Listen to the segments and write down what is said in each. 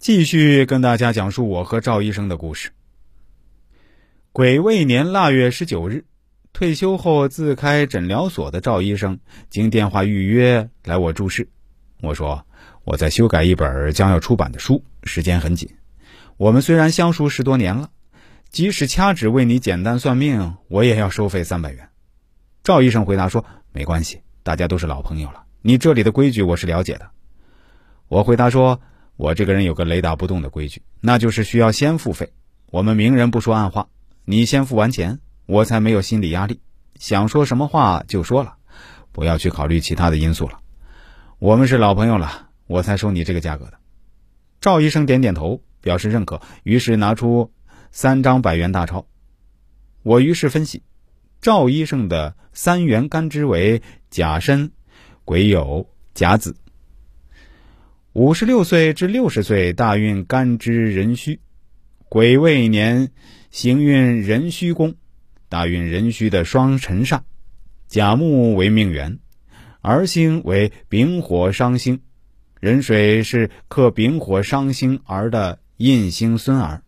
继续跟大家讲述我和赵医生的故事。癸未年腊月十九日，退休后自开诊疗所的赵医生，经电话预约来我住室。我说我在修改一本将要出版的书，时间很紧。我们虽然相熟十多年了，即使掐指为你简单算命，我也要收费三百元。赵医生回答说：“没关系，大家都是老朋友了。你这里的规矩我是了解的。”我回答说。我这个人有个雷打不动的规矩，那就是需要先付费。我们明人不说暗话，你先付完钱，我才没有心理压力，想说什么话就说了，不要去考虑其他的因素了。我们是老朋友了，我才收你这个价格的。赵医生点点头，表示认可，于是拿出三张百元大钞。我于是分析，赵医生的三元干支为甲申、癸酉、甲子。五十六岁至六十岁大运干支壬戌，癸未年行运壬戌宫，大运壬戌的双辰煞，甲木为命元，儿星为丙火伤星，壬水是克丙火伤星儿的印星孙儿。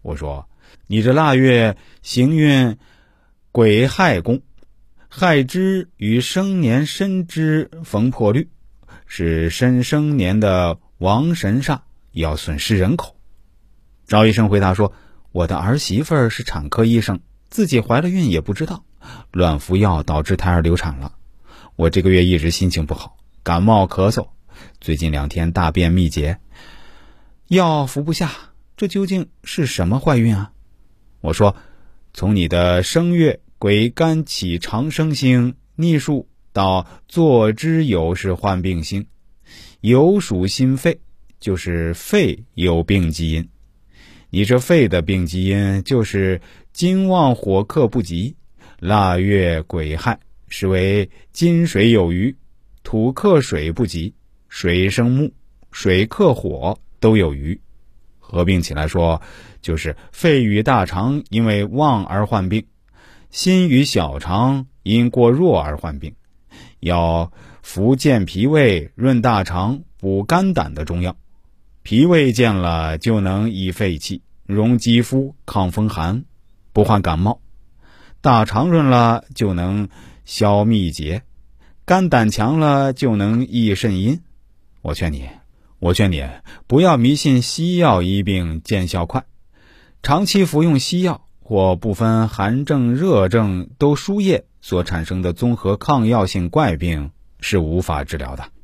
我说，你这腊月行运癸亥宫，亥支与生年申支逢破律。是申生年的王神煞，要损失人口。赵医生回答说：“我的儿媳妇是产科医生，自己怀了孕也不知道，乱服药导致胎儿流产了。我这个月一直心情不好，感冒咳嗽，最近两天大便秘结，药服不下，这究竟是什么坏运啊？”我说：“从你的生月癸干起长生星逆数。”到坐之有是患病星，有属心肺，就是肺有病基因。你这肺的病基因就是金旺火克不及，腊月癸亥是为金水有余，土克水不及，水生木，水克火都有余，合并起来说，就是肺与大肠因为旺而患病，心与小肠因过弱而患病。要服健脾胃、润大肠、补肝胆的中药，脾胃健了就能益肺气、容肌肤、抗风寒，不患感冒；大肠润了就能消秘结，肝胆强了就能益肾阴。我劝你，我劝你不要迷信西药医病见效快，长期服用西药或不分寒症热症都输液。所产生的综合抗药性怪病是无法治疗的。